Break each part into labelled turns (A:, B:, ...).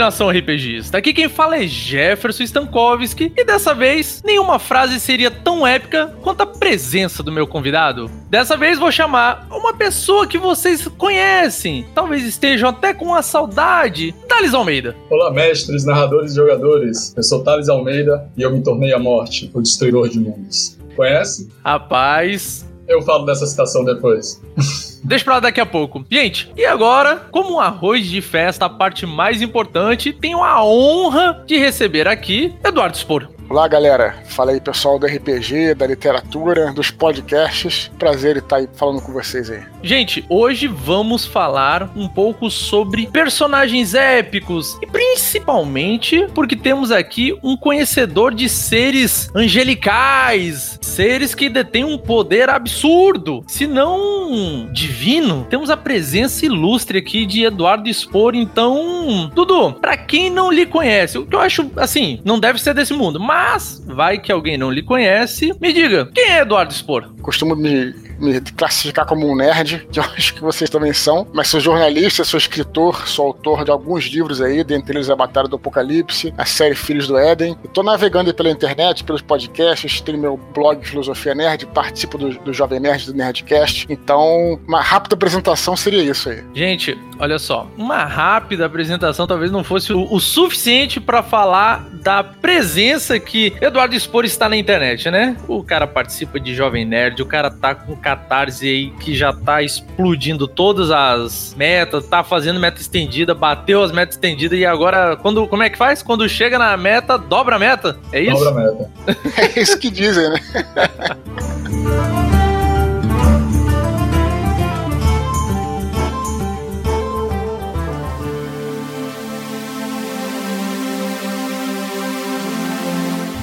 A: nação RPGista. Aqui quem fala é Jefferson Stankowski e dessa vez nenhuma frase seria tão épica quanto a presença do meu convidado. Dessa vez vou chamar uma pessoa que vocês conhecem, talvez estejam até com uma saudade, Thales Almeida.
B: Olá, mestres, narradores e jogadores. Eu sou Thales Almeida e eu me tornei a morte, o destruidor de mundos. Conhece?
A: Rapaz,
B: Eu falo dessa citação depois.
A: Deixa pra lá daqui a pouco. Gente, e agora, como um arroz de festa, a parte mais importante, tenho a honra de receber aqui Eduardo Spor.
C: Olá, galera. Fala aí, pessoal do RPG, da literatura, dos podcasts. Prazer estar aí falando com vocês aí.
A: Gente, hoje vamos falar um pouco sobre personagens épicos e principalmente porque temos aqui um conhecedor de seres angelicais, seres que detêm um poder absurdo, se não divino. Temos a presença ilustre aqui de Eduardo Spor, então, Dudu, pra quem não lhe conhece, o que eu acho assim, não deve ser desse mundo, mas vai que alguém não lhe conhece, me diga, quem é Eduardo Spor?
C: Costumo me, me classificar como um nerd, que eu acho que vocês também são, mas sou jornalista, sou escritor, sou autor de alguns livros aí, dentre eles A Batalha do Apocalipse, a série Filhos do Éden. Tô navegando pela internet, pelos podcasts, tenho meu blog Filosofia Nerd, participo do, do Jovem Nerd do Nerdcast. Então, uma rápida apresentação seria isso aí.
A: Gente, olha só, uma rápida apresentação talvez não fosse o, o suficiente pra falar da presença que Eduardo Spor está na internet, né? O cara participa de Jovem Nerd, o cara tá com catarse aí que já tá explodindo todas as metas, tá fazendo meta estendida, bateu as metas estendidas e agora, quando, como é que faz? Quando chega na meta, dobra a meta? É isso?
B: Dobra a meta.
C: É isso que dizem, né?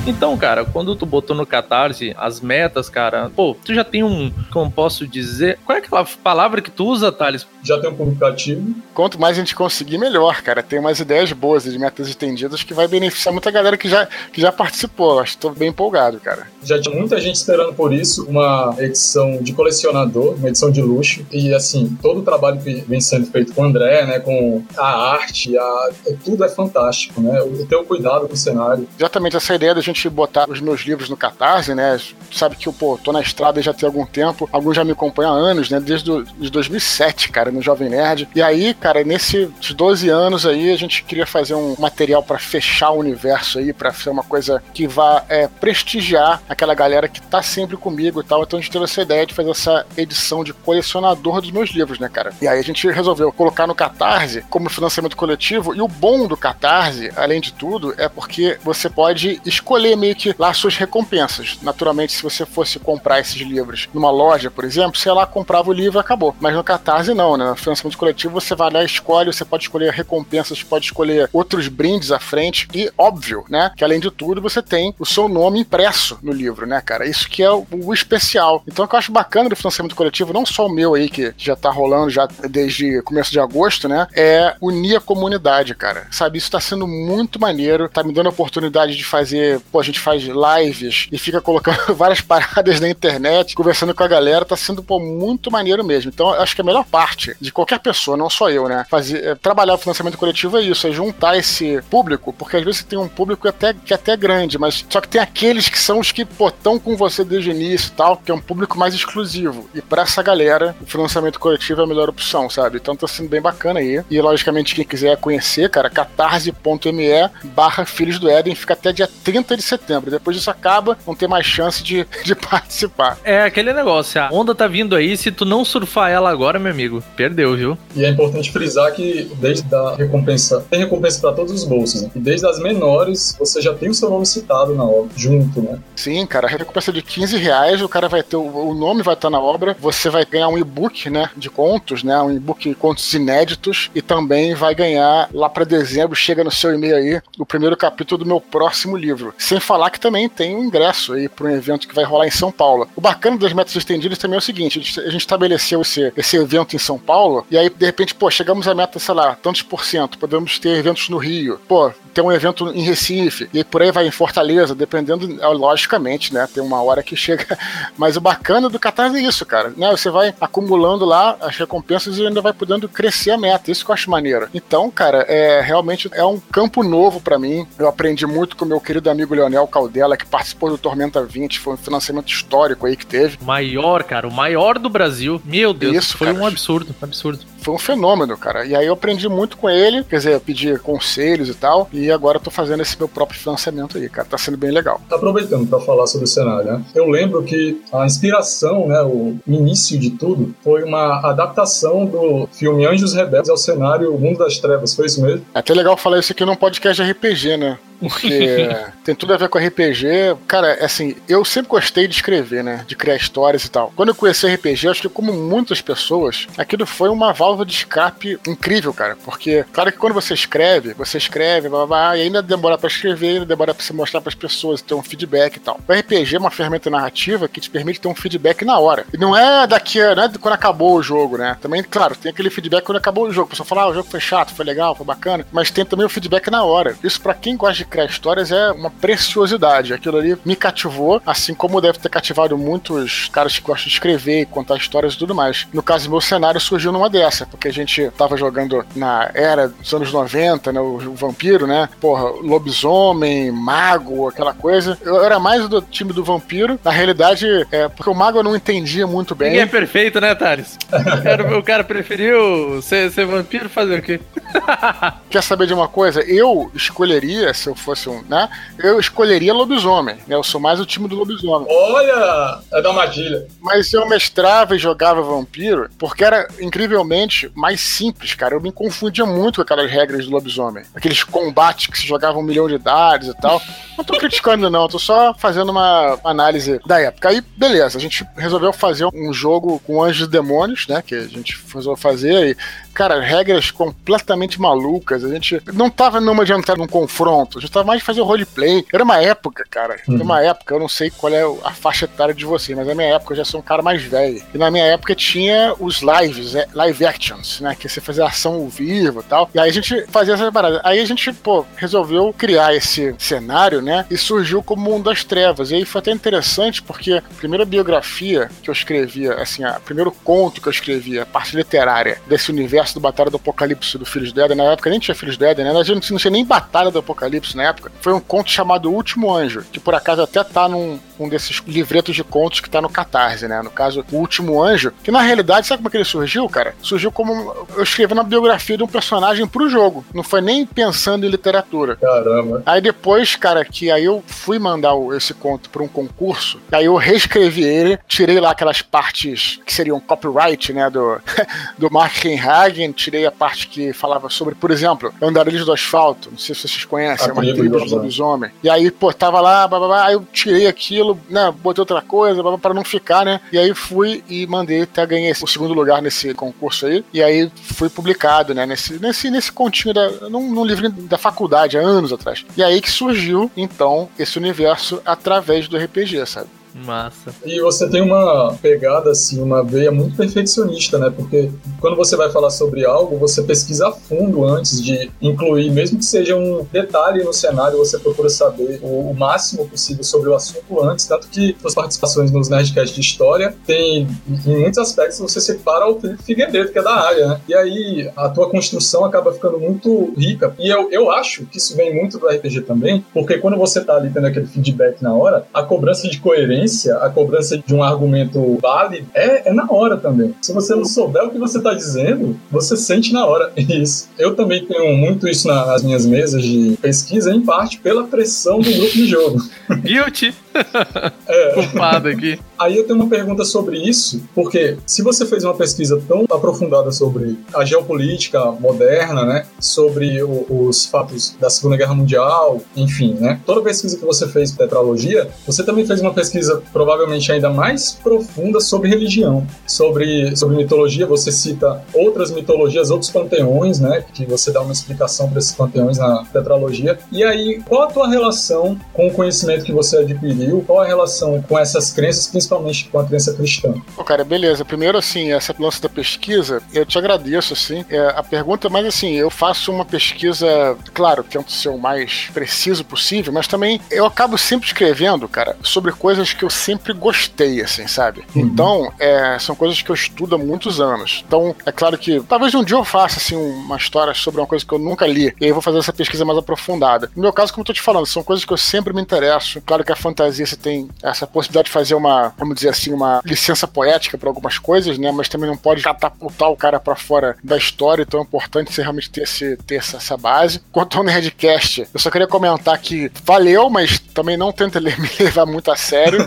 A: Então, cara, quando tu botou no Catarse as metas, cara, pô, tu já tem um, como posso dizer, qual é aquela palavra que tu usa, Thales?
B: Já tem um público ativo.
C: Quanto mais a gente conseguir, melhor, cara. Tem umas ideias boas de metas estendidas que vai beneficiar muita galera que já, que já participou. Acho que tô bem empolgado, cara.
B: Já tinha muita gente esperando por isso, uma edição de colecionador, uma edição de luxo. E assim, todo o trabalho que vem sendo feito com o André, né? Com a arte, a, tudo é fantástico, né? O teu cuidado com o cenário.
C: Exatamente essa ideia da gente botar os meus livros no Catarse, né? Sabe que eu, pô, tô na estrada já tem algum tempo. Alguns já me acompanham há anos, né? Desde do, de 2007, cara, no Jovem Nerd. E aí, cara, nesses 12 anos aí, a gente queria fazer um material para fechar o universo aí, para ser uma coisa que vá é, prestigiar aquela galera que tá sempre comigo e tal. Então a gente teve essa ideia de fazer essa edição de colecionador dos meus livros, né, cara? E aí a gente resolveu colocar no Catarse como financiamento coletivo. E o bom do Catarse, além de tudo, é porque você pode escolher meio que lá suas recompensas. Naturalmente, se você fosse comprar esses livros numa loja, por exemplo, você lá comprava o livro e acabou. Mas no Catarse não, né? No financiamento coletivo você vai lá, escolhe, você pode escolher recompensas, pode escolher outros brindes à frente e óbvio, né, que além de tudo você tem o seu nome impresso no livro, né, cara? Isso que é o, o especial. Então o que eu acho bacana do financiamento coletivo, não só o meu aí que já tá rolando já desde começo de agosto, né, é unir a comunidade, cara. Sabe, isso tá sendo muito maneiro, tá me dando a oportunidade de fazer, pô, a gente faz lives e fica colocando várias paradas na internet, conversando com a galera, tá sendo, pô, muito maneiro mesmo. Então, acho que a melhor parte de qualquer pessoa, não só eu, né, fazer, é, trabalhar o financiamento coletivo é isso, é juntar esse público, porque às vezes você tem um público até, que é até grande, mas só que tem aqueles que são os que, estão com você desde o início e tal, que é um público mais exclusivo. E pra essa galera, o financiamento coletivo é a melhor opção, sabe? Então tá sendo bem bacana aí. E logicamente, quem quiser conhecer, cara, catarse.me barra Filhos do Éden, fica até dia 30 de setembro. Depois disso acaba, não tem mais chance de, de participar.
A: É aquele negócio, a onda tá vindo aí, se tu não surfar ela agora, meu amigo, perdeu, viu?
B: E é importante frisar que desde a recompensa, tem recompensa para todos os bolsos, né? E desde as menores, você já tem o seu nome citado na obra, junto, né?
C: Sim, cara, a recompensa de 15 reais, o cara vai ter, o, o nome vai estar na obra, você vai ganhar um e-book, né, de contos, né, um e-book de contos inéditos, e também vai ganhar, lá para dezembro, chega no seu e-mail aí, o primeiro capítulo do meu próximo livro. Sem falar que também tem um ingresso aí para um evento que vai rolar em São Paulo. O bacana das metas estendidas também é o seguinte, a gente, estabeleceu esse, esse evento em São Paulo, e aí, de repente, pô, chegamos à meta, sei lá, tantos por cento, podemos ter eventos no Rio. Pô, ter um evento em Recife, e por aí vai em Fortaleza, dependendo, é, logicamente, né? Tem uma hora que chega. Mas o bacana do Catarse é isso, cara. Né? Você vai acumulando lá as recompensas e ainda vai podendo crescer a meta. Isso que eu acho maneiro. Então, cara, é realmente é um campo novo para mim. Eu aprendi muito com meu querido amigo Leonel Caldela, que participou do Tormenta 20, foi um financiamento histórico aí que teve.
A: Maior, cara, o maior do Brasil. Meu Deus, isso, foi cara. um absurdo, absurdo
C: foi um fenômeno, cara. E aí eu aprendi muito com ele, quer dizer, eu pedi conselhos e tal, e agora eu tô fazendo esse meu próprio financiamento aí, cara. Tá sendo bem legal.
B: Tá aproveitando para falar sobre o cenário, né? Eu lembro que a inspiração, né, o início de tudo, foi uma adaptação do filme Anjos Rebeldes ao cenário O Mundo das Trevas, foi isso mesmo?
C: É até legal falar isso aqui num podcast de RPG, né? Porque tem tudo a ver com RPG. Cara, assim, eu sempre gostei de escrever, né? De criar histórias e tal. Quando eu conheci RPG, acho que como muitas pessoas, aquilo foi uma válvula de escape incrível, cara. Porque, claro que quando você escreve, você escreve, blá, blá, blá e ainda demora para escrever, ainda demora pra você mostrar para as pessoas, ter um feedback e tal. O RPG é uma ferramenta narrativa que te permite ter um feedback na hora. E não é daqui, não é quando acabou o jogo, né? Também, claro, tem aquele feedback quando acabou o jogo. A pessoa fala, ah, o jogo foi chato, foi legal, foi bacana. Mas tem também o feedback na hora. Isso para quem gosta de criar histórias é uma preciosidade. Aquilo ali me cativou, assim como deve ter cativado muitos caras que gostam de escrever e contar histórias e tudo mais. No caso, meu cenário surgiu numa porque a gente tava jogando na era dos anos 90, né? O, o vampiro, né? Porra, lobisomem, mago, aquela coisa. Eu era mais do time do vampiro. Na realidade, é porque o mago eu não entendia muito bem.
A: Ninguém é perfeito, né, Thales? o, cara, o cara preferiu ser, ser vampiro fazer o quê?
C: Quer saber de uma coisa? Eu escolheria, se eu fosse um né? Eu escolheria lobisomem, né? Eu sou mais o time do lobisomem.
B: Olha! É da armadilha.
C: Mas eu mestrava e jogava vampiro porque era incrivelmente mais simples, cara. Eu me confundia muito com aquelas regras do lobisomem. Aqueles combates que se jogavam um milhão de dados e tal. Não tô criticando, não, tô só fazendo uma análise da época. Aí, beleza, a gente resolveu fazer um jogo com anjos e demônios, né? Que a gente resolveu fazer e cara, regras completamente malucas. A gente não tava numa de entrar num confronto, a gente tava mais de fazer roleplay. Era uma época, cara. Era uma uhum. época, eu não sei qual é a faixa etária de você, mas na minha época eu já sou um cara mais velho. E na minha época tinha os lives, é, live actions, né? Que você fazia ação ao vivo e tal. E aí a gente fazia essa parada. Aí a gente, pô, resolveu criar esse cenário, né? E surgiu como Mundo das Trevas. E aí foi até interessante porque a primeira biografia que eu escrevia, assim, o primeiro conto que eu escrevia, a parte literária desse universo universo do Batalha do Apocalipse do Filhos do Éden. Na época nem tinha Filhos do Éden, né? A gente não tinha nem Batalha do Apocalipse na época. Foi um conto chamado O Último Anjo, que por acaso até tá num um desses livretos de contos que tá no Catarse, né? No caso, O Último Anjo, que na realidade, sabe como é que ele surgiu, cara? Surgiu como eu escrevi na biografia de um personagem pro jogo. Não foi nem pensando em literatura.
B: Caramba.
C: Aí depois, cara, que aí eu fui mandar esse conto pra um concurso, aí eu reescrevi ele, tirei lá aquelas partes que seriam copyright, né? Do, do Mark Tirei a parte que falava sobre, por exemplo, Andarilhos do Asfalto, não sei se vocês conhecem, é uma tribo de lobisomem. E aí, pô, tava lá, blá, blá, blá, aí eu tirei aquilo, né, botei outra coisa, para não ficar, né, e aí fui e mandei, até ganhei o segundo lugar nesse concurso aí, e aí fui publicado, né, nesse, nesse, nesse continho, da, num, num livro da faculdade, há anos atrás. E aí que surgiu, então, esse universo através do RPG, sabe?
A: Massa.
B: E você tem uma pegada, assim, uma veia muito perfeccionista, né? Porque quando você vai falar sobre algo, você pesquisa a fundo antes de incluir, mesmo que seja um detalhe no cenário, você procura saber o, o máximo possível sobre o assunto antes. Tanto que suas participações nos Nerdcast de História tem, em muitos aspectos, você separa o Felipe Figueiredo, que é da área, né? E aí a tua construção acaba ficando muito rica. E eu, eu acho que isso vem muito do RPG também, porque quando você tá ali tendo aquele feedback na hora, a cobrança de coerência a cobrança de um argumento válido, é, é na hora também. Se você não souber o que você está dizendo, você sente na hora isso. Eu também tenho muito isso nas minhas mesas de pesquisa, em parte pela pressão do grupo de jogo.
A: Guilty! É. Culpado aqui.
B: Aí eu tenho uma pergunta sobre isso, porque se você fez uma pesquisa tão aprofundada sobre a geopolítica moderna, né, sobre o, os fatos da Segunda Guerra Mundial, enfim, né, toda pesquisa que você fez tetralogia, você também fez uma pesquisa provavelmente ainda mais profunda sobre religião, sobre, sobre mitologia. Você cita outras mitologias, outros panteões, né, que você dá uma explicação para esses panteões na tetralogia. E aí, qual a tua relação com o conhecimento que você adquiriu qual a relação com essas crenças, principalmente com a crença cristã?
C: Pô, cara, beleza. Primeiro, assim, essa lance da pesquisa, eu te agradeço, assim. É, a pergunta, mas assim, eu faço uma pesquisa, claro, tento ser o mais preciso possível, mas também eu acabo sempre escrevendo, cara, sobre coisas que eu sempre gostei, assim, sabe? Uhum. Então, é, são coisas que eu estudo há muitos anos. Então, é claro que talvez um dia eu faça, assim, uma história sobre uma coisa que eu nunca li, e aí eu vou fazer essa pesquisa mais aprofundada. No meu caso, como eu tô te falando, são coisas que eu sempre me interesso. Claro que a fantasia você tem essa possibilidade de fazer uma, vamos dizer assim, uma licença poética para algumas coisas, né? Mas também não pode catapultar o cara para fora da história, então é importante você realmente ter, esse, ter essa, essa base. Quanto ao Nerdcast, eu só queria comentar que valeu, mas também não tenta me levar muito a sério.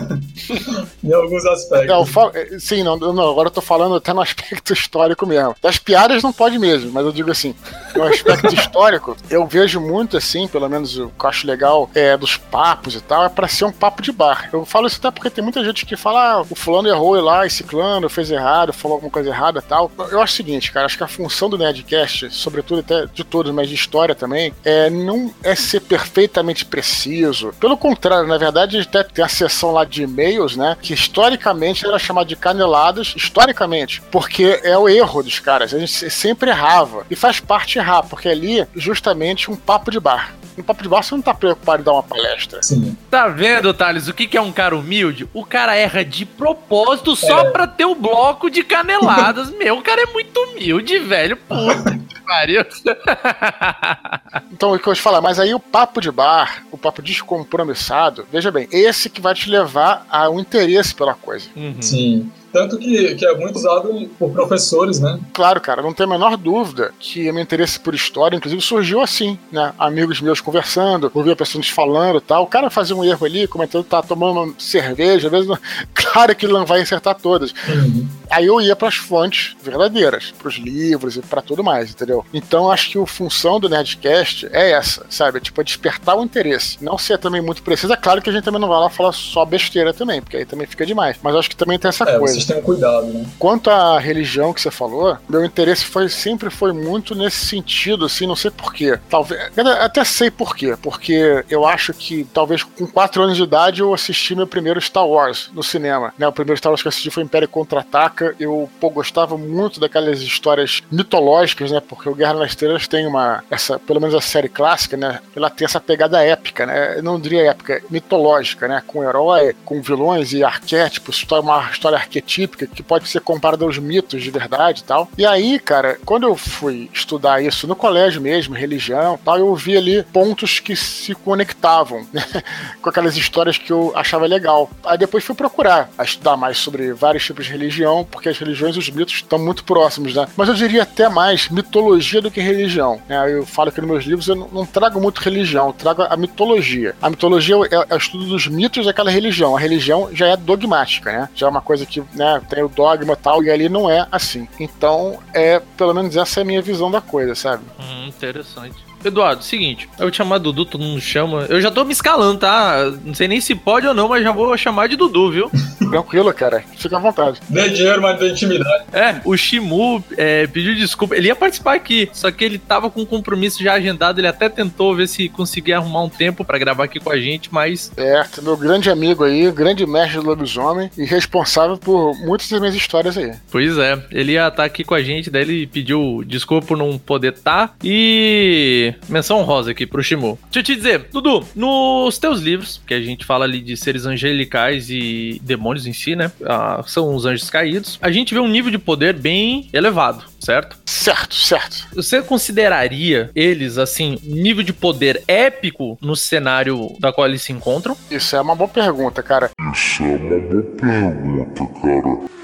B: em alguns aspectos.
C: Não, falo, é, sim, não, não, agora eu tô falando até no aspecto histórico mesmo. Das piadas não pode mesmo, mas eu digo assim, no aspecto histórico, eu vejo muito assim, pelo menos o que eu acho legal, é dos papos e tal, é pra ser um papo de bar. Eu falo isso até porque tem muita gente que fala, ah, o fulano errou lá, esse clã fez errado, falou alguma coisa errada tal. Eu acho o seguinte, cara, acho que a função do Nerdcast, sobretudo até de todos, mas de história também, é não é ser perfeitamente preciso. Pelo contrário, na verdade, até tem a seção lá de e-mails, né, que historicamente era chamada de caneladas, historicamente, porque é o erro dos caras. A gente sempre errava. E faz parte errar, porque ali, justamente, um papo de bar. No papo de bar você não tá preocupado em dar uma palestra.
A: Sim. Tá vendo, Thales, o que, que é um cara humilde? O cara erra de propósito só é. pra ter o bloco de caneladas. Meu, o cara é muito humilde, velho. Puta que pariu.
C: então, o que eu vou te falar, mas aí o papo de bar, o papo descompromissado, veja bem, esse que vai te levar ao interesse pela coisa.
B: Uhum. Sim. Tanto que, que é muito usado por professores, né?
C: Claro, cara, não tem a menor dúvida que o meu interesse por história, inclusive, surgiu assim, né? Amigos meus conversando, ouvia pessoas falando e tal. O cara fazia um erro ali, comentando, tá tomando uma cerveja, às vezes, não... claro que ele não vai acertar todas. Uhum. Aí eu ia para as fontes verdadeiras, para os livros e para tudo mais, entendeu? Então acho que a função do Nerdcast é essa, sabe? Tipo, é despertar o interesse. Não ser também muito preciso. É claro que a gente também não vai lá falar só besteira também, porque aí também fica demais. Mas acho que também tem essa
B: é,
C: coisa
B: vocês tenham cuidado, né?
C: Quanto à religião que você falou, meu interesse foi sempre foi muito nesse sentido, assim, não sei porquê. Talvez. Até sei porquê. Porque eu acho que talvez com 4 anos de idade eu assisti meu primeiro Star Wars no cinema. Né? O primeiro Star Wars que eu assisti foi Império Contra-Ataca. Eu pô, gostava muito daquelas histórias mitológicas, né? Porque o Guerra nas Estrelas tem uma. Essa, pelo menos a série clássica, né? Ela tem essa pegada épica, né? Eu não diria épica, mitológica, né? Com herói, com vilões e arquétipos, uma história arquetípica que pode ser comparada aos mitos de verdade e tal. E aí, cara, quando eu fui estudar isso no colégio mesmo, religião tal, eu vi ali pontos que se conectavam né? com aquelas histórias que eu achava legal. Aí depois fui procurar a estudar mais sobre vários tipos de religião, porque as religiões e os mitos estão muito próximos, né? Mas eu diria até mais mitologia do que religião. Né? Eu falo que nos meus livros eu não, trago muito religião, eu trago a mitologia. A mitologia é, é o estudo dos mitos daquela religião. A religião já é dogmática, né? Já é uma coisa que né, tem o dogma e tal, e ali não é assim. Então, é pelo menos essa é a minha visão da coisa, sabe?
A: Hum, interessante. Eduardo, seguinte, eu vou te chamar Dudu, todo mundo chama. Eu já tô me escalando, tá? Não sei nem se pode ou não, mas já vou chamar de Dudu, viu?
C: Tranquilo, cara. Fica à vontade.
B: Dê dinheiro, mas dê intimidade.
A: É, o Shimu é, pediu desculpa. Ele ia participar aqui, só que ele tava com um compromisso já agendado. Ele até tentou ver se conseguia arrumar um tempo para gravar aqui com a gente, mas.
C: É, meu grande amigo aí, grande mestre do lobisomem e responsável por muitas das minhas histórias aí.
A: Pois é, ele ia estar tá aqui com a gente, daí ele pediu desculpa por não poder estar. Tá, e menção honrosa aqui pro Shimu. Deixa eu te dizer, Dudu, nos teus livros, que a gente fala ali de seres angelicais e demônios em si, né? Ah, são os anjos caídos. A gente vê um nível de poder bem elevado, certo?
C: Certo, certo.
A: Você consideraria eles, assim, nível de poder épico no cenário da qual eles se encontram?
C: Isso é uma boa pergunta, cara.
D: Isso é uma boa pergunta, cara.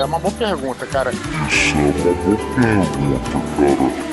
C: É uma boa pergunta, cara. Isso é uma boa pergunta, cara.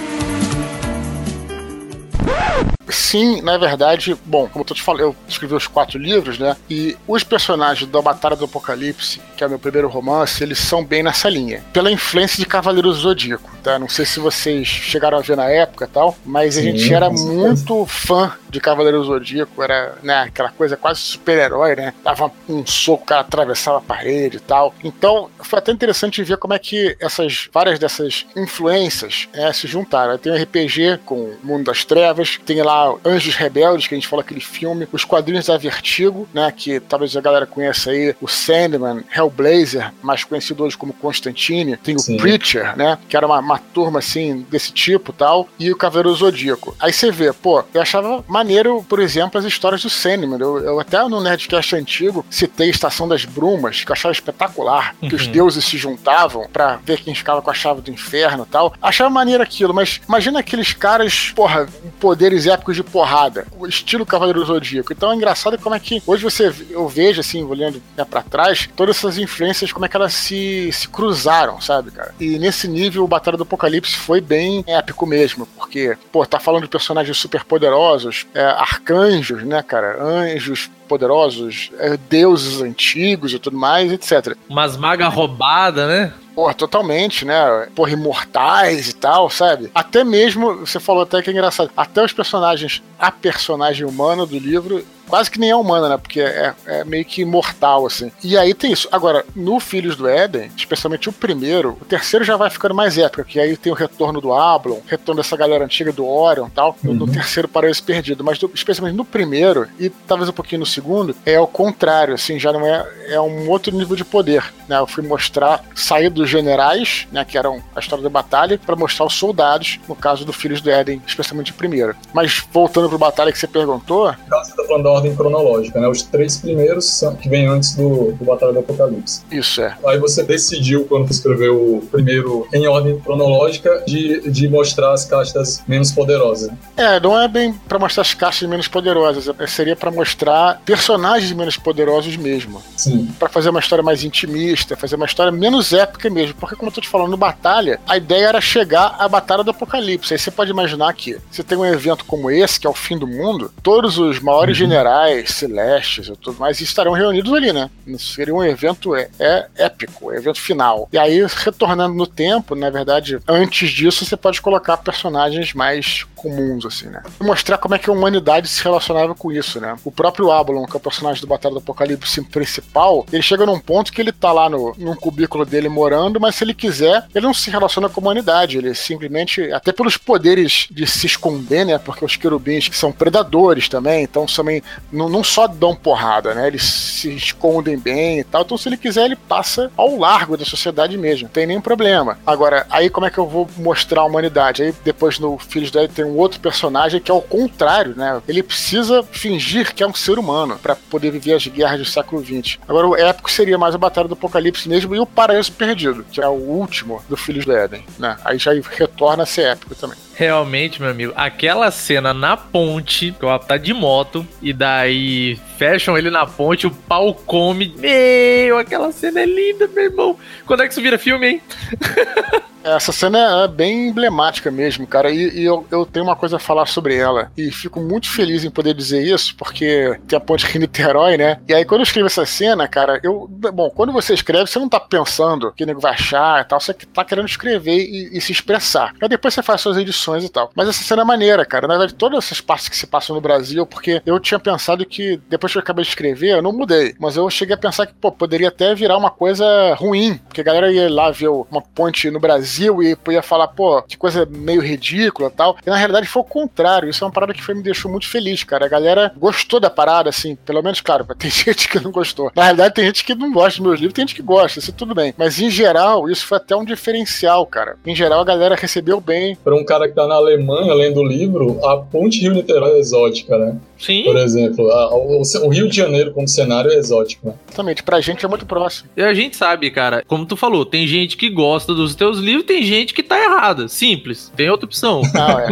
C: Sim, na verdade, bom, como eu te falando, eu escrevi os quatro livros, né? E os personagens da Batalha do Apocalipse, que é o meu primeiro romance, eles são bem nessa linha. Pela influência de Cavaleiro do Zodíaco tá? Não sei se vocês chegaram a ver na época e tal, mas a
B: Sim,
C: gente era muito fã de Cavaleiro Zodíaco, era, né, aquela coisa quase super-herói, né? Dava um soco, o cara atravessava a parede e tal. Então, foi até interessante ver como é que essas várias dessas influências né, se juntaram. Tem o RPG com o Mundo das Trevas, tem lá Anjos Rebeldes, que a gente falou aquele filme, os quadrinhos da Vertigo, né, que talvez a galera conheça aí, o Sandman, Hellblazer, mais conhecido hoje como Constantine, tem o
B: Sim.
C: Preacher, né, que era uma, uma turma assim desse tipo tal, e o Cavaleiro Zodíaco. Aí você vê, pô, eu achava maneiro, por exemplo, as histórias do Sandman. Eu, eu até no Nerdcast antigo citei Estação das Brumas, que eu achava espetacular, que os
A: Uhum.
C: deuses se juntavam pra ver quem ficava com a chave do inferno e tal. Achava maneiro aquilo, mas imagina aqueles caras, porra, poderes épicos de porrada, o estilo Cavaleiro Zodíaco. Então é engraçado como é que hoje você eu vejo assim, olhando né, para trás, todas essas influências como é que elas se, se cruzaram, sabe, cara? E nesse nível o Batalha do Apocalipse foi bem épico mesmo, porque, pô, tá falando de personagens super poderosos, é, arcanjos, né, cara? Anjos poderosos, é, deuses antigos e tudo mais, etc.
A: Umas magas roubadas, né?
C: Porra, totalmente, né? Porra, imortais e tal, sabe? Até mesmo, você falou até que é engraçado, até os personagens, a personagem humana do livro, quase que nem é humana, né? Porque é, é meio que imortal, assim. E aí tem isso. Agora, no Filhos do Éden, especialmente o primeiro, o terceiro já vai ficando mais épico, que aí tem o retorno do Ablon, retorno dessa galera antiga do Orion e tal. No- No
B: Uhum.
C: terceiro Paraíso Perdido. Mas do- especialmente no primeiro, e talvez um pouquinho no segundo, é o contrário, assim, já não é. É um outro nível de poder. Né? Eu fui mostrar sair dos generais, né? Que eram a história da batalha, para mostrar os soldados, no caso do Filhos do Éden, especialmente o primeiro. Mas voltando pro batalha que você perguntou,
B: No caso, você tá falando ordem cronológica, né? Os três primeiros são que vêm antes do, do Batalha do Apocalipse.
C: isso é.
B: Aí você decidiu, quando escreveu o primeiro em ordem cronológica, de, de mostrar as castas menos poderosas.
C: É, não é bem pra mostrar as caixas menos poderosas, é- seria pra mostrar personagens menos poderosos mesmo.
B: Sim.
C: Pra fazer uma história mais intimista, fazer uma história menos épica mesmo. Porque, como eu tô te falando, no Batalha, a ideia era chegar à Batalha do Apocalipse. Aí você pode imaginar que você tem um evento como esse, que é o fim do mundo, todos os maiores generais, celestes e tudo mais estarão reunidos ali, né? Seria um evento é, é épico, um evento final. E aí, retornando no tempo, na verdade, antes disso, você pode colocar personagens mais comuns, assim, né? E mostrar como é que a humanidade se relacionava com isso, né? O próprio Abalon, que é o personagem do Batalha do Apocalipse principal, ele chega num ponto que ele tá lá no, num cubículo dele morando, mas se ele quiser, ele não se relaciona com a humanidade. Ele simplesmente, até pelos poderes de se esconder, né? Porque os querubins são predadores também, então também não, não só dão porrada, né? Eles se escondem bem e tal. Então, se ele quiser, ele passa ao largo da sociedade mesmo. Não tem nenhum problema. Agora, aí como é que eu vou mostrar a humanidade? Aí depois no Filhos da Ed um outro personagem que é o contrário, né? Ele precisa fingir que é um ser humano para poder viver as guerras do século XX. Agora, o épico seria mais a Batalha do Apocalipse mesmo e o Paraíso Perdido, que é o último do Filhos do Éden, né? Aí já retorna a ser épico também.
A: Realmente, meu amigo, aquela cena na ponte, que o Apo tá de moto, e daí fecham ele na ponte, o pau come. Meu, aquela cena é linda, meu irmão. Quando é que isso vira filme, hein?
C: Essa cena é bem emblemática mesmo, cara, e, e eu, eu tenho uma coisa a falar sobre ela. E fico muito feliz em poder dizer isso, porque tem a ponte Rio-Niterói, né? E aí, quando eu escrevo essa cena, cara, eu. Bom, quando você escreve, você não tá pensando que o nego vai achar e tal, você tá querendo escrever e, e se expressar. Aí depois você faz suas edições e tal. Mas essa cena é maneira, cara. Na verdade, todas essas partes que se passam no Brasil, porque eu tinha pensado que, depois que eu acabei de escrever, eu não mudei. Mas eu cheguei a pensar que, pô, poderia até virar uma coisa ruim, porque a galera ia lá ver uma ponte no Brasil e ia falar, pô, que coisa meio ridícula tal. E na realidade foi o contrário. Isso é uma parada que foi, me deixou muito feliz, cara. A galera gostou da parada, assim, pelo menos, claro, tem gente que não gostou. Na realidade, tem gente que não gosta dos meus livros, tem gente que gosta, isso tudo bem. Mas em geral, isso foi até um diferencial, cara. Em geral, a galera recebeu bem.
B: Para um cara tá na Alemanha lendo o livro, a ponte Rio-Niterói exótica, né?
A: Sim.
B: Por exemplo, a- o, o Rio de Janeiro como cenário é exótico, né?
C: Exatamente, pra gente é muito próximo.
A: E a gente sabe, cara, como tu falou, tem gente que gosta dos teus livros, tem gente que tá errada. Simples. Tem outra opção.
C: Não, é.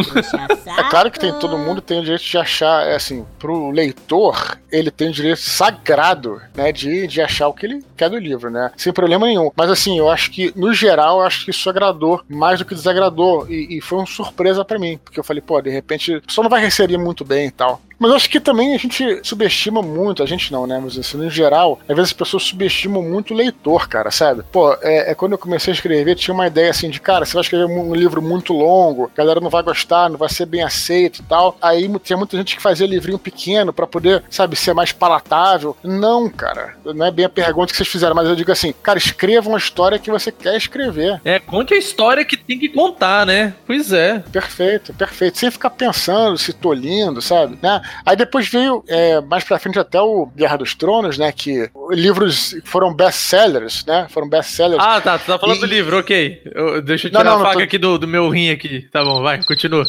C: É claro que tem, todo mundo tem o direito de achar, é assim, pro leitor, ele tem o direito sagrado, né, de, de achar o que ele quer do livro, né, sem problema nenhum. Mas assim, eu acho que, no geral, eu acho que isso agradou mais do que desagradou, e, e foi uma surpresa pra mim, porque eu falei, pô, de repente, pessoa não vai receber muito bem e tal. Mas eu acho que também a gente subestima muito, a gente não, né? Mas assim, no geral, às vezes as pessoas subestimam muito o leitor, cara, sabe? Pô, é, é quando eu comecei a escrever, tinha uma ideia assim de, cara, você vai escrever um livro muito longo, a galera não vai gostar, não vai ser bem aceito e tal. Aí tinha muita gente que fazia livrinho pequeno para poder, sabe, ser mais palatável. Não, cara, não é bem a pergunta que vocês fizeram, mas eu digo assim, cara, escreva uma história que você quer escrever.
A: É, conte a história que tem que contar, né? Pois é.
C: Perfeito, perfeito. Sem ficar pensando se tô lindo, sabe? Né? Aí depois veio, é, mais pra frente até o Guerra dos Tronos, né? Que livros foram best-sellers, né? Foram best-sellers.
A: Ah, tá. Tu tá falando e... do livro, ok. Eu, deixa eu tirar não, não, a faca tô... aqui do, do meu rim aqui. Tá bom, vai, continua.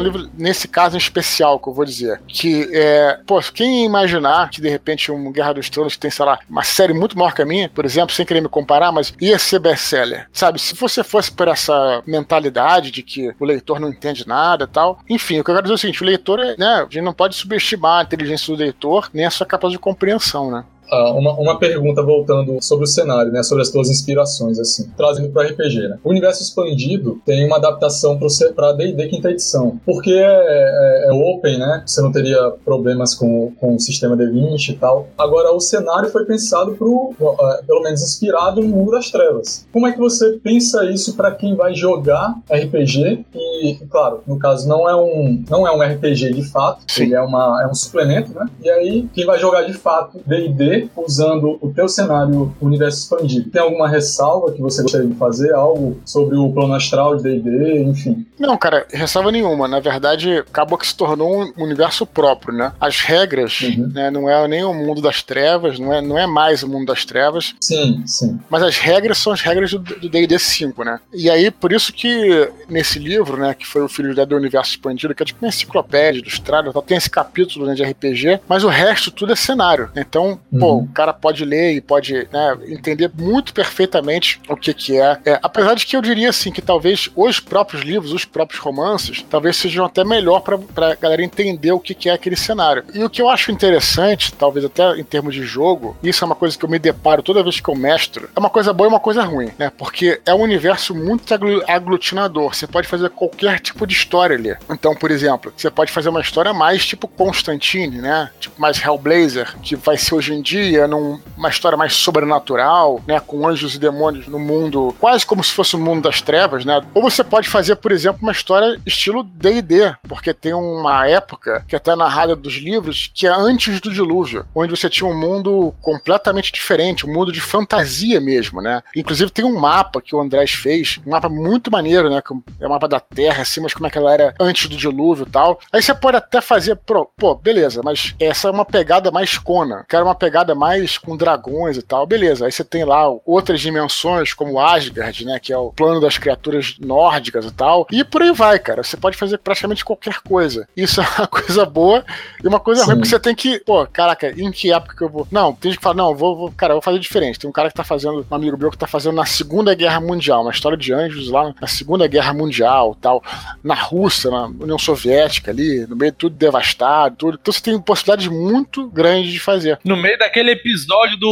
C: Um livro, nesse caso em especial, que eu vou dizer. Que é. Pô, quem imaginar que de repente um Guerra dos Tronos, que tem, sei lá, uma série muito maior que a minha, por exemplo, sem querer me comparar, mas ia ser best-seller. Sabe? Se você fosse por essa mentalidade de que o leitor não entende nada e tal. Enfim, o que eu quero dizer é o seguinte: o leitor, né? A gente não pode subestimar a inteligência do leitor, nem a sua capacidade de compreensão, né?
B: Ah, uma, uma pergunta voltando sobre o cenário, né? Sobre as tuas inspirações, assim. Trazendo para RPG, né? O Universo Expandido tem uma adaptação para D&D quinta edição. Porque é, é, é, open, né? Você não teria problemas com, com o sistema D20 e tal. Agora, o cenário foi pensado pro, uh, pelo menos inspirado no mundo das trevas. Como é que você pensa isso para quem vai jogar RPG? E, claro, no caso, não é um, não é um RPG de fato, Sim. ele é, uma, é um suplemento, né? E aí, quem vai jogar de fato D&D usando o teu cenário universo expandido. Tem alguma ressalva que você gostaria de fazer? Algo sobre o plano astral de D&D, enfim?
C: Não, cara, ressalva nenhuma. Na verdade, acabou que se tornou um universo próprio, né? As regras, uhum. né, não é nem o mundo das trevas, não é, não é mais o mundo das trevas.
B: Sim, sim.
C: Mas as regras são as regras do D&D 5, né? E aí, por isso que nesse livro, né, que foi o Filho do Universo Expandido, que é tipo uma enciclopédia ilustrada, tem esse capítulo né, de RPG, mas o resto tudo é cenário. Então, uhum. pô, o cara pode ler e pode né, entender muito perfeitamente o que que é. é. Apesar de que eu diria assim que talvez os próprios livros, os próprios romances, talvez sejam até melhor para pra galera entender o que que é aquele cenário. E o que eu acho interessante, talvez até em termos de jogo, isso é uma coisa que eu me deparo toda vez que eu mestro, é uma coisa boa e uma coisa ruim, né? Porque é um universo muito aglutinador. Você pode fazer qualquer tipo de história ali. Então, por exemplo, você pode fazer uma história mais tipo Constantine, né? Tipo mais Hellblazer, que vai ser hoje em dia magia, numa história mais sobrenatural, né, com anjos e demônios no mundo, quase como se fosse o mundo das trevas, né? Ou você pode fazer, por exemplo, uma história estilo D&D, porque tem uma época que é até narrada dos livros que é antes do dilúvio, onde você tinha um mundo completamente diferente, um mundo de fantasia mesmo, né? Inclusive tem um mapa que o Andrés fez, um mapa muito maneiro, né? É o mapa da Terra, assim, mas como é que ela era antes do dilúvio e tal. Aí você pode até fazer, pô, beleza, mas essa é uma pegada mais cona, que era uma pegada pegada mais com dragões e tal, beleza. Aí você tem lá outras dimensões, como Asgard, né? Que é o plano das criaturas nórdicas e tal. E por aí vai, cara. Você pode fazer praticamente qualquer coisa. Isso é uma coisa boa e uma coisa Sim. ruim, porque você tem que, pô, caraca, em que época que eu vou. Não, tem que falar, não, vou, vou, cara, eu vou fazer diferente. Tem um cara que tá fazendo, um amigo meu que tá fazendo na Segunda Guerra Mundial, uma história de anjos lá na Segunda Guerra Mundial tal, na Rússia, na União Soviética ali, no meio de tudo devastado, tudo. Então você tem possibilidades muito grandes de fazer.
A: No meio da aquele episódio do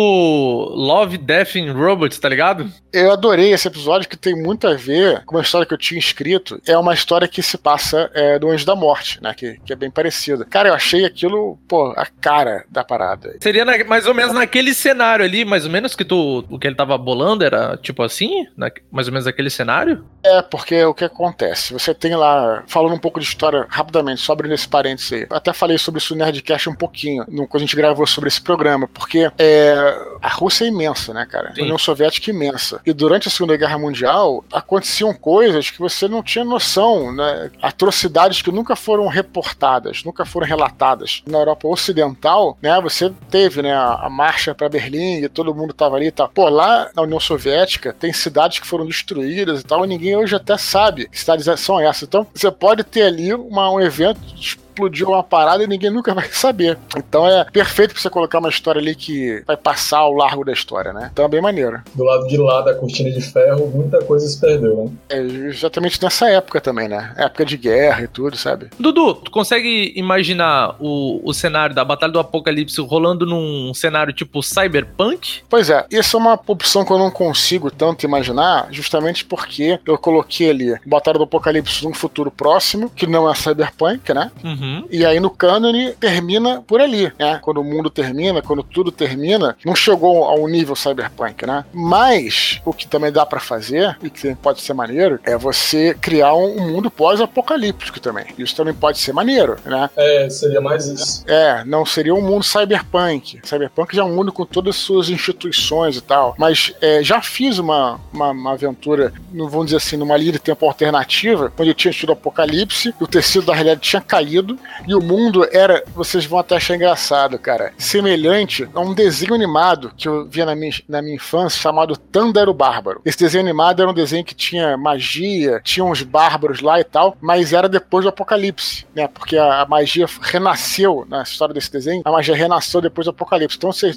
A: Love, Death and Robots, tá ligado?
C: Eu adorei esse episódio que tem muito a ver com uma história que eu tinha escrito. É uma história que se passa é, do Anjo da Morte, né? Que, que é bem parecida. Cara, eu achei aquilo, pô, a cara da parada.
A: Seria na, mais ou menos naquele cenário ali, mais ou menos que tu, o que ele tava bolando era tipo assim? Na, mais ou menos aquele cenário?
C: É, porque o que acontece? Você tem lá, falando um pouco de história rapidamente, só abrindo esse parênteses aí. Eu até falei sobre isso no Nerdcast um pouquinho, no, quando a gente gravou sobre esse programa porque é, a Rússia é imensa, né, cara? Sim. A União Soviética é imensa. E durante a Segunda Guerra Mundial aconteciam coisas que você não tinha noção, né? Atrocidades que nunca foram reportadas, nunca foram relatadas. Na Europa Ocidental, né, você teve, né, a, a marcha para Berlim e todo mundo tava ali e tal. Pô, lá na União Soviética tem cidades que foram destruídas e tal, e ninguém hoje até sabe que cidades são essas. Então, você pode ter ali uma, um evento explodiu uma parada e ninguém nunca vai saber. Então é perfeito pra você colocar uma história ali que vai passar ao largo da história, né? Então é bem maneiro.
B: Do lado de lá da cortina de ferro, muita coisa se perdeu, né?
C: É exatamente nessa época também, né? Época de guerra e tudo, sabe?
A: Dudu, tu consegue imaginar o, o cenário da Batalha do Apocalipse rolando num cenário tipo cyberpunk?
C: Pois é, essa é uma opção que eu não consigo tanto imaginar, justamente porque eu coloquei ali Batalha do Apocalipse num futuro próximo, que não é cyberpunk, né?
A: Uhum.
C: E aí no cânone termina por ali, né? Quando o mundo termina, quando tudo termina, não chegou ao nível cyberpunk, né? Mas o que também dá para fazer e que pode ser maneiro é você criar um mundo pós-apocalíptico também. Isso também pode ser maneiro, né?
B: É, seria mais isso.
C: É, não seria um mundo cyberpunk. Cyberpunk já é um mundo com todas as suas instituições e tal. Mas é, já fiz uma, uma, uma aventura, não vamos dizer assim, numa linha de tempo alternativa, onde tinha tido apocalipse, o tecido da realidade tinha caído e o mundo era, vocês vão até achar engraçado, cara, semelhante a um desenho animado que eu via na minha, na minha infância chamado Thunder o Bárbaro. Esse desenho animado era um desenho que tinha magia, tinha uns bárbaros lá e tal, mas era depois do apocalipse, né? Porque a, a magia renasceu na história desse desenho, a magia renasceu depois do apocalipse. Então você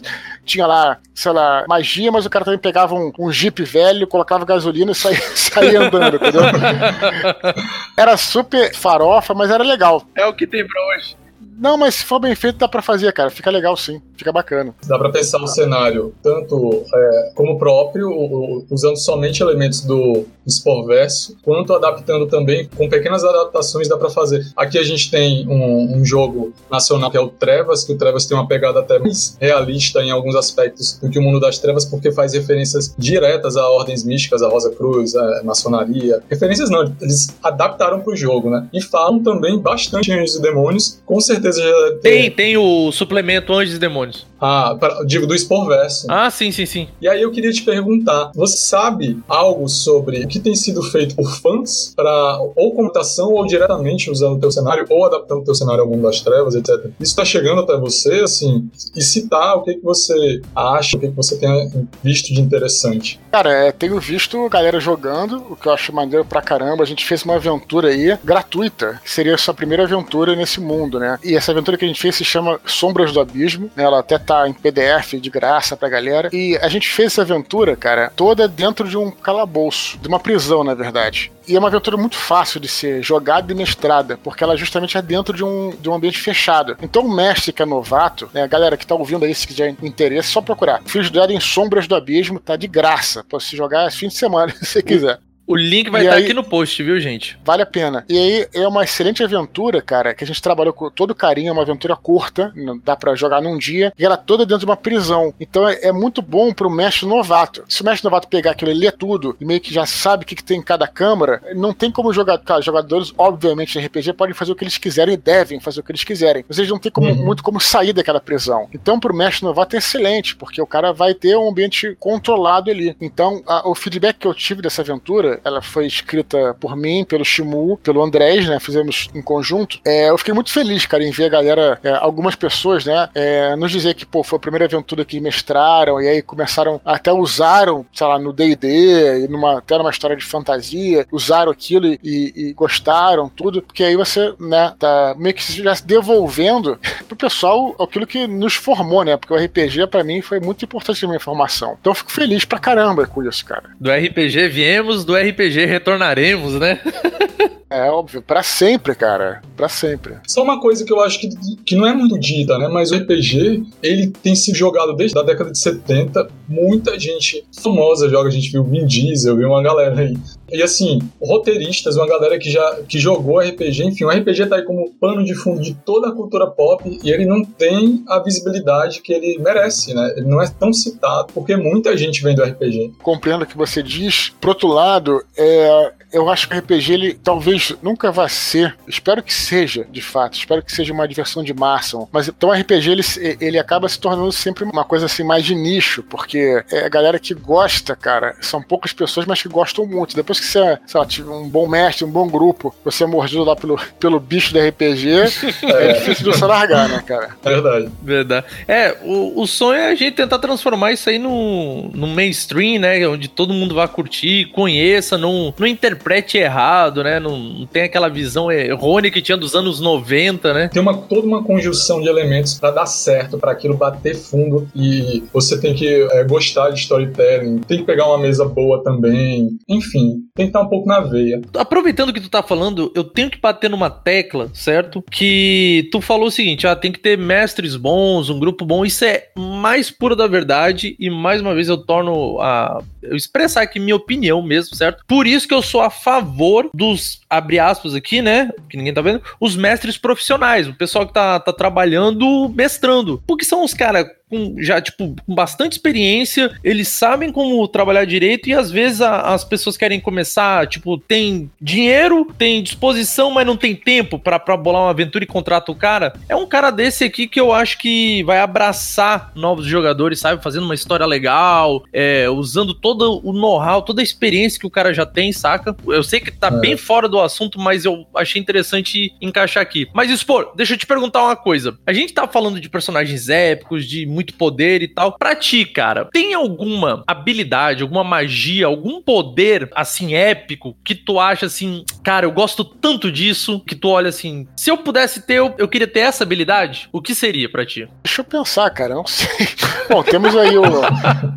C: tinha lá, sei lá, magia, mas o cara também pegava um, um jeep velho, colocava gasolina e saía, saía andando, entendeu? Era super farofa, mas era legal.
A: É o que tem pra hoje.
C: Não, mas se for bem feito, dá pra fazer, cara. Fica legal sim. Fica bacana.
B: Dá pra pensar o cenário tanto é, como próprio, usando somente elementos do Sporverso, quanto adaptando também, com pequenas adaptações dá pra fazer. Aqui a gente tem um, um jogo nacional que é o Trevas, que o Trevas tem uma pegada até mais realista em alguns aspectos do que o Mundo das Trevas, porque faz referências diretas a ordens místicas, a Rosa Cruz, a maçonaria. Referências não, eles adaptaram pro jogo, né? E falam também bastante em Anjos e Demônios, com certeza já deve ter-
A: Tem, tem o suplemento Anjos e Demônios.
B: Ah, pra- digo, do Sporverso.
A: Ah, sim, sim, sim.
B: E aí eu queria te perguntar, você sabe algo sobre o que tem sido feito por fãs para ou computação ou diretamente usando o teu cenário ou adaptando o teu cenário ao mundo das trevas, etc. Isso tá chegando até você, assim? E se tá, o que, que você acha, o que, que você tem visto de interessante?
C: Cara, é, tenho visto galera jogando, o que eu acho maneiro pra caramba. A gente fez uma aventura aí gratuita, que seria a sua primeira aventura nesse mundo, né? E essa aventura que a gente fez se chama Sombras do Abismo, né? Ela até tá em PDF de graça pra galera. E a gente fez essa aventura, cara, toda dentro de um calabouço, de uma prisão, na verdade. E é uma aventura muito fácil de ser jogada e mestrada, porque ela justamente é dentro de um, de um ambiente fechado. Então o mestre que é novato, né, a galera que tá ouvindo aí, se quiser interesse, é só procurar. Fiz dela em Sombras do Abismo, tá de graça. Pode se jogar esse fim de semana, se quiser.
A: O link vai
C: E
A: estar
C: aí-
A: aqui no post, viu, gente?
C: Vale a pena. E aí é uma excelente aventura, cara, que a gente trabalhou com todo carinho, é uma aventura curta, dá pra jogar num dia, e ela toda dentro de uma prisão. Então é, é muito bom pro mestre novato. Se o mestre novato pegar aquilo e ler tudo, e meio que já sabe o que, que tem em cada câmara, não tem como jogar. Cara, jogadores, obviamente, de RPG podem fazer o que eles quiserem e devem fazer o que eles quiserem. Vocês não tem como,
B: Uhum.
C: muito como sair daquela prisão. Então, pro mestre novato é excelente, porque o cara vai ter um ambiente controlado ali. Então, a- o feedback que eu tive dessa aventura, ela foi escrita por mim, pelo Shimu, pelo Andrés, né? Fizemos em conjunto. É, eu fiquei muito feliz, cara, em ver a galera, é, algumas pessoas, né, é, nos dizer que, pô, foi a primeira aventura que mestraram, e aí começaram, até usaram, sei lá, no D&D, e numa, até numa história de fantasia, usaram aquilo e, e gostaram, tudo, porque aí você, né, tá meio que já se devolvendo pro pessoal aquilo que nos formou, né, porque o RPG, pra mim, foi muito importante na minha formação. Então eu fico feliz pra caramba com isso, cara.
A: Do RPG viemos, do RPG retornaremos, né?
C: É óbvio, pra sempre, cara, pra sempre.
B: Só uma coisa que eu acho que, que não é muito dita, né? Mas o RPG, ele tem sido jogado desde a década de 70. Muita gente famosa joga, a gente viu Vin Diesel, viu uma galera aí. E assim, roteiristas, uma galera que já que jogou RPG, enfim, o RPG tá aí como pano de fundo de toda a cultura pop e ele não tem a visibilidade que ele merece, né? Ele não é tão citado porque muita gente vem do RPG.
C: Compreendo o que você diz. Por outro lado, é, eu acho que o RPG ele talvez nunca vá ser, espero que seja, de fato, espero que seja uma diversão de massa. Mas então o RPG ele, ele acaba se tornando sempre uma coisa assim mais de nicho, porque é a galera que gosta, cara, são poucas pessoas, mas que gostam muito. Depois que você é, sei lá, um bom mestre, um bom grupo, você é mordido lá pelo, pelo bicho do RPG, é, é difícil de você largar, né, cara?
A: Verdade. Verdade. É, o, o sonho é a gente tentar transformar isso aí no, no mainstream, né? Onde todo mundo vai curtir, conheça, não, não interprete errado, né? Não, não tem aquela visão errônea que tinha dos anos 90, né?
B: Tem uma, toda uma conjunção de elementos para dar certo, para aquilo bater fundo e você tem que é, gostar de storytelling, tem que pegar uma mesa boa também, enfim, tem que estar um pouco na veia.
A: Aproveitando que tu tá falando, eu tenho que bater numa tecla, certo? Que tu falou o seguinte, ah, tem que ter mestres bons, um grupo bom, isso é mais pura da verdade e mais uma vez eu torno a eu expressar aqui minha opinião mesmo, certo? Por isso que eu sou a favor dos, abre aspas aqui, né? Que ninguém tá vendo, os mestres profissionais, o pessoal que tá, tá trabalhando, mestrando. Porque são os caras com já, tipo, com bastante experiência, eles sabem como trabalhar direito e às vezes a, as pessoas querem começar, tipo, tem dinheiro, tem disposição, mas não tem tempo para bolar uma aventura e contrata o cara. É um cara desse aqui que eu acho que vai abraçar novos jogadores, sabe? Fazendo uma história legal, é, usando todo o know-how, toda a experiência que o cara já tem, saca? Eu sei que tá é. bem fora do assunto, mas eu achei interessante encaixar aqui. Mas, Spor, deixa eu te perguntar uma coisa. A gente tá falando de personagens épicos, de muito poder e tal. Pra ti, cara, tem alguma habilidade, alguma magia, algum poder assim épico que tu acha assim, cara, eu gosto tanto disso que tu olha assim, se eu pudesse ter, eu, eu queria ter essa habilidade, o que seria para ti?
C: Deixa eu pensar, cara, não sei. Bom, temos aí o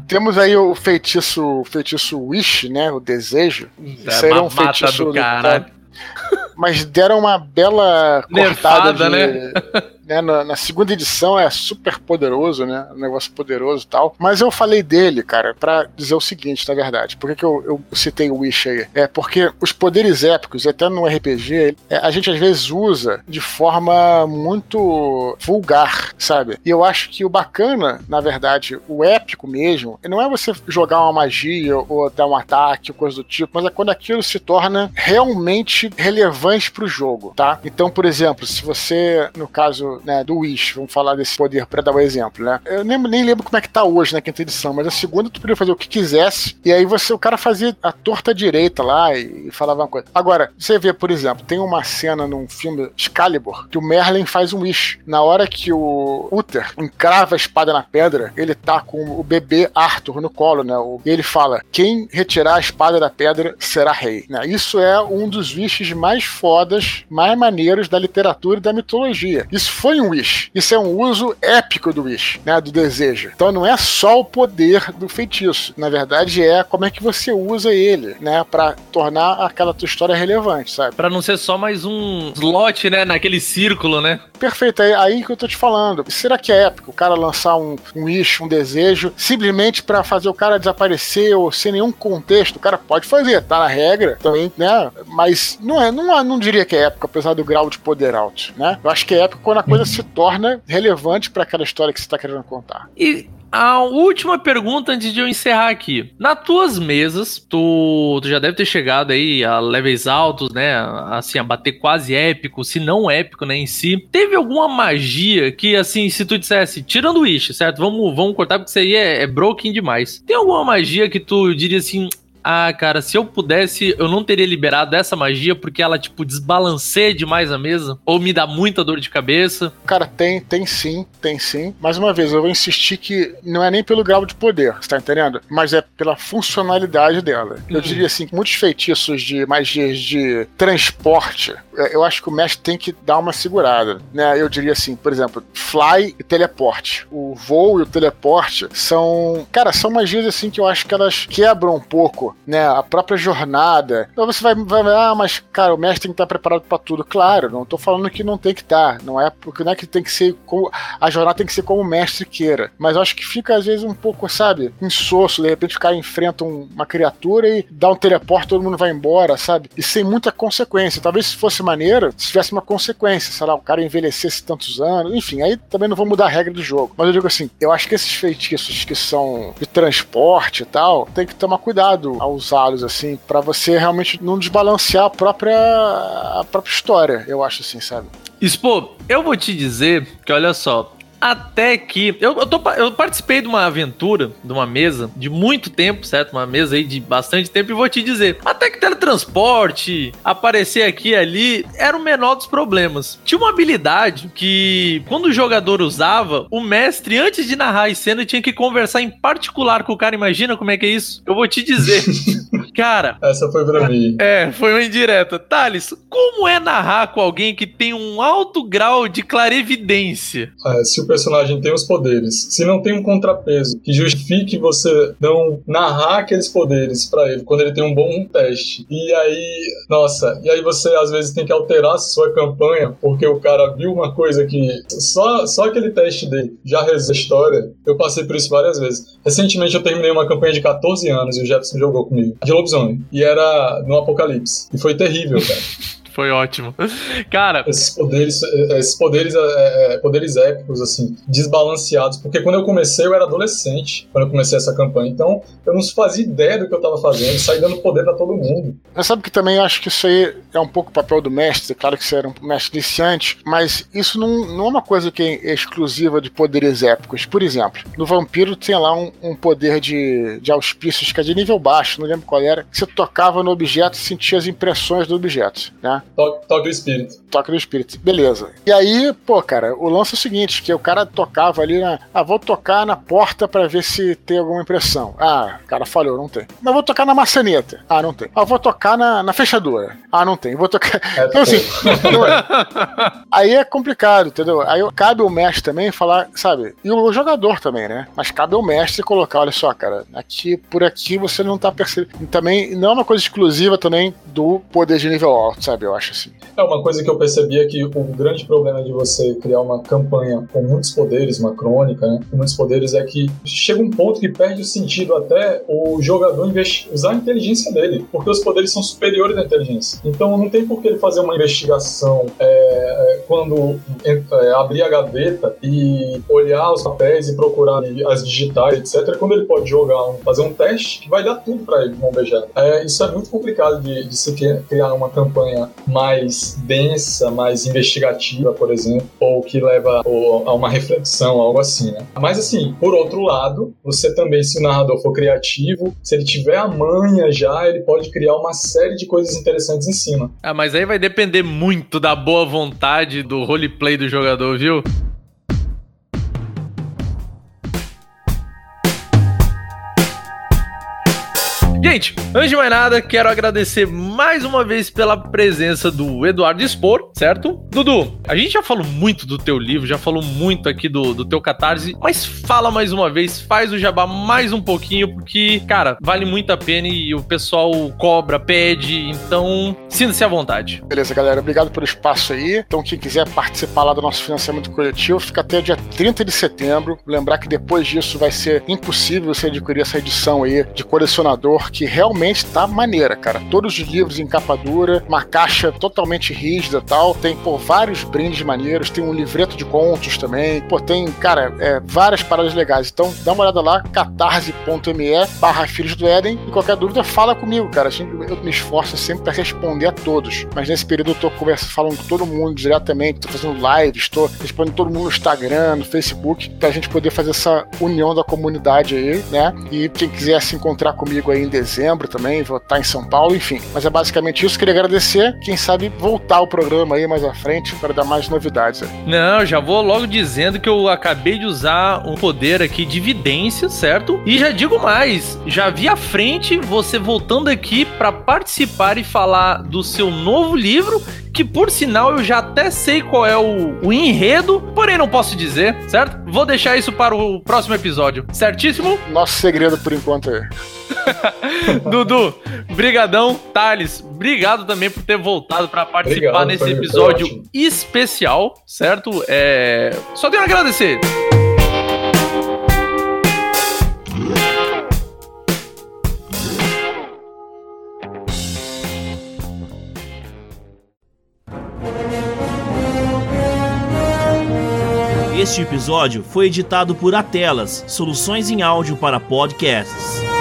C: temos aí o feitiço, feitiço wish, né, o desejo.
A: É, Isso é um feitiço do cara.
C: Mas deram uma bela
A: cortada Nerfada, de, né?
C: né, na, na, segunda edição é super poderoso, né? Um negócio poderoso e tal. Mas eu falei dele, cara, para dizer o seguinte, na verdade. Por que, que eu, eu, citei o Wish aí? É porque os poderes épicos, até no RPG, é, a gente às vezes usa de forma muito vulgar, sabe? E eu acho que o bacana, na verdade, o épico mesmo, não é você jogar uma magia ou dar um ataque ou coisa do tipo, mas é quando aquilo se torna realmente relevante pro jogo, tá? Então, por exemplo, se você, no caso né, do Wish, vamos falar desse poder para dar um exemplo, né? Eu nem, nem lembro como é que tá hoje na quinta edição, mas a segunda tu podia fazer o que quisesse, e aí você, o cara fazia a torta direita lá e, e falava uma coisa. Agora, você vê, por exemplo, tem uma cena num filme Excalibur que o Merlin faz um Wish. Na hora que o Uther encrava a espada na pedra, ele tá com o bebê Arthur no colo, né? E ele fala: quem retirar a espada da pedra será rei. Né? Isso é um dos wishes mais fodas, mais maneiros da literatura e da mitologia. Isso foi um wish. Isso é um uso épico do wish, né? Do desejo. Então não é só o poder do feitiço. Na verdade, é como é que você usa ele, né? Pra tornar aquela tua história relevante, sabe?
A: Pra não ser só mais um slot, né? Naquele círculo, né?
C: Perfeito, é aí que eu tô te falando. Será que é épico o cara lançar um, um wish, um desejo, simplesmente para fazer o cara desaparecer ou sem nenhum contexto? O cara pode fazer, tá na regra também, né? Mas não é, não, não diria que é épico, apesar do grau de poder alto, né? Eu acho que é épico quando a coisa coisa se torna relevante para aquela história que você está querendo contar.
A: E a última pergunta antes de eu encerrar aqui. Nas tuas mesas, tu, tu já deve ter chegado aí a levels altos, né? Assim, a bater quase épico, se não épico, né, em si. Teve alguma magia que, assim, se tu dissesse, tirando o Ish, certo? Vamos, vamos cortar porque isso aí é, é broken demais. Tem alguma magia que tu diria assim, ah, cara, se eu pudesse, eu não teria liberado essa magia porque ela, tipo, desbalanceia demais a mesa? Ou me dá muita dor de cabeça?
C: Cara, tem, tem sim, tem sim. Mais uma vez, eu vou insistir que não é nem pelo grau de poder, você tá entendendo? Mas é pela funcionalidade dela. Eu uhum. diria assim, que muitos feitiços de magias de transporte, é, eu acho que o mestre tem que dar uma segurada, né? Eu diria assim, por exemplo, fly e teleporte. O voo e o teleporte são, cara, são magias assim que eu acho que elas quebram um pouco né? A própria jornada. Então você vai, vai ah, mas cara, o mestre tem que estar preparado para tudo. Claro, não tô falando que não tem que estar, não é porque não é que tem que ser como a jornada tem que ser como o mestre queira, mas eu acho que fica às vezes um pouco, sabe, insosso, de repente o cara enfrenta um, uma criatura e dá um teleporte, todo mundo vai embora, sabe? E sem muita consequência. Talvez se fosse maneiro, se tivesse uma consequência, sei lá, o cara envelhecesse tantos anos, enfim, aí também não vou mudar a regra do jogo. Mas eu digo assim, eu acho que esses feitiços que são de transporte e tal, tem que tomar cuidado a usá-los, assim, para você realmente não desbalancear a própria, a própria história, eu acho assim, sabe?
A: Expo, eu vou te dizer que, olha só, Até que. Eu, eu, tô, eu participei de uma aventura, de uma mesa, de muito tempo, certo? Uma mesa aí de bastante tempo, e vou te dizer. Até que teletransporte, aparecer aqui e ali, era o menor dos problemas. Tinha uma habilidade que, quando o jogador usava, o mestre, antes de narrar a cena, tinha que conversar em particular com o cara. Imagina como é que é isso? Eu vou te dizer. cara.
B: Essa foi pra mim.
A: É, foi uma indireta. Thales, como é narrar com alguém que tem um alto grau de clarevidência?
B: É, se o personagem tem os poderes, se não tem um contrapeso que justifique você não narrar aqueles poderes para ele quando ele tem um bom teste. E aí, nossa, e aí você às vezes tem que alterar sua campanha porque o cara viu uma coisa que só, só aquele teste dele já resolve a história. Eu passei por isso várias vezes. Recentemente eu terminei uma campanha de 14 anos e o Jefferson jogou comigo, de lobisomem. E era no Apocalipse. E foi terrível, cara.
A: Foi ótimo. Cara.
B: Esses poderes, esses poderes, é, é, poderes épicos, assim, desbalanceados. Porque quando eu comecei, eu era adolescente, quando eu comecei essa campanha. Então, eu não fazia ideia do que eu tava fazendo, saí dando poder pra todo mundo.
C: Mas sabe que também acho que isso aí é um pouco o papel do mestre. Claro que você era um mestre iniciante, mas isso não, não é uma coisa que é exclusiva de poderes épicos. Por exemplo, no Vampiro tem lá um, um poder de, de auspícios que é de nível baixo, não lembro qual era, que você tocava no objeto e sentia as impressões do objeto, né?
B: Toque, toque do espírito.
C: Toque do espírito. Beleza. E aí, pô, cara, o lance é o seguinte: que o cara tocava ali na. Ah, vou tocar na porta para ver se tem alguma impressão. Ah, o cara falhou, não tem. Mas vou tocar na maçaneta. Ah, não tem. Ah, vou tocar na, na fechadura. Ah, não tem. Vou tocar. É, então, assim. aí é complicado, entendeu? Aí cabe o mestre também falar, sabe? E o jogador também, né? Mas cabe o mestre colocar, olha só, cara, aqui, por aqui você não tá percebendo. Também não é uma coisa exclusiva também do poder de nível alto, sabe? Acho assim.
B: É uma coisa que eu percebi é que o grande problema de você criar uma campanha com muitos poderes, uma crônica, né, com muitos poderes, é que chega um ponto que perde o sentido até o jogador usar a inteligência dele, porque os poderes são superiores à inteligência. Então não tem por que ele fazer uma investigação é, é quando é, abrir a gaveta e olhar os papéis e procurar as digitais, etc., quando ele pode jogar, fazer um teste que vai dar tudo para ele, beijada. É, isso é muito complicado de, de se criar uma campanha mais densa, mais investigativa, por exemplo, ou que leva a uma reflexão, algo assim, né? Mas assim, por outro lado, você também, se o narrador for criativo, se ele tiver a manha já, ele pode criar uma série de coisas interessantes em cima.
A: Ah, mas aí vai depender muito da boa vontade do roleplay do jogador, viu? Gente, antes de mais nada, quero agradecer mais uma vez pela presença do Eduardo Expor, certo? Dudu, a gente já falou muito do teu livro, já falou muito aqui do, do teu catarse, mas fala mais uma vez, faz o jabá mais um pouquinho, porque, cara, vale muito a pena e o pessoal cobra, pede, então sinta-se à vontade.
C: Beleza, galera, obrigado pelo espaço aí. Então, quem quiser participar lá do nosso financiamento coletivo, fica até dia 30 de setembro. Lembrar que depois disso vai ser impossível você adquirir essa edição aí de colecionador que realmente tá maneira, cara. Todos os livros em capa dura, uma caixa totalmente rígida tal. Tem, pô, vários brindes maneiros, tem um livreto de contos também. Pô, tem, cara, é, várias paradas legais. Então, dá uma olhada lá, catarse.me barra Filhos do Éden. E qualquer dúvida, fala comigo, cara. Eu me esforço sempre para responder a todos. Mas nesse período eu tô conversando, falando com todo mundo diretamente, tô fazendo live, estou respondendo todo mundo no Instagram, no Facebook, pra gente poder fazer essa união da comunidade aí, né? E quem quiser se encontrar comigo aí em também, vou estar em São Paulo, enfim. Mas é basicamente isso. Queria agradecer, quem sabe voltar o programa aí mais à frente para dar mais novidades. Aí.
A: Não, já vou logo dizendo que eu acabei de usar um poder aqui de evidência, certo? E já digo mais, já vi à frente você voltando aqui para participar e falar do seu novo livro que por sinal eu já até sei qual é o, o, enredo, porém não posso dizer, certo? Vou deixar isso para o próximo episódio, certíssimo?
C: Nosso segredo por enquanto é.
A: Dudu, brigadão. Thales, obrigado também por ter voltado para participar obrigado, nesse episódio especial, certo? É... Só tenho a agradecer.
E: Este episódio foi editado por Atelas, soluções em áudio para podcasts.